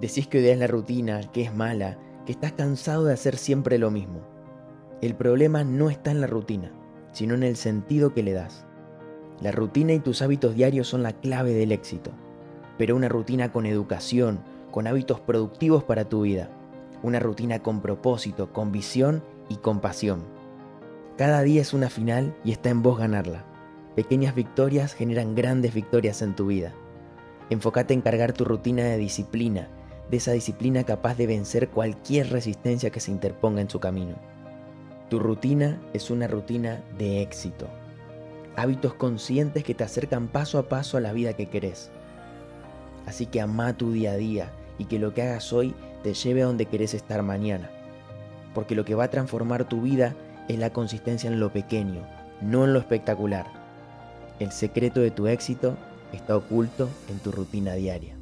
Decís que odias la rutina, que es mala, que estás cansado de hacer siempre lo mismo. El problema no está en la rutina, sino en el sentido que le das. La rutina y tus hábitos diarios son la clave del éxito, pero una rutina con educación, con hábitos productivos para tu vida, una rutina con propósito, con visión y con pasión. Cada día es una final y está en vos ganarla. Pequeñas victorias generan grandes victorias en tu vida. Enfócate en cargar tu rutina de disciplina, de esa disciplina capaz de vencer cualquier resistencia que se interponga en su camino. Tu rutina es una rutina de éxito. Hábitos conscientes que te acercan paso a paso a la vida que querés. Así que ama tu día a día y que lo que hagas hoy te lleve a donde querés estar mañana. Porque lo que va a transformar tu vida es la consistencia en lo pequeño, no en lo espectacular. El secreto de tu éxito está oculto en tu rutina diaria.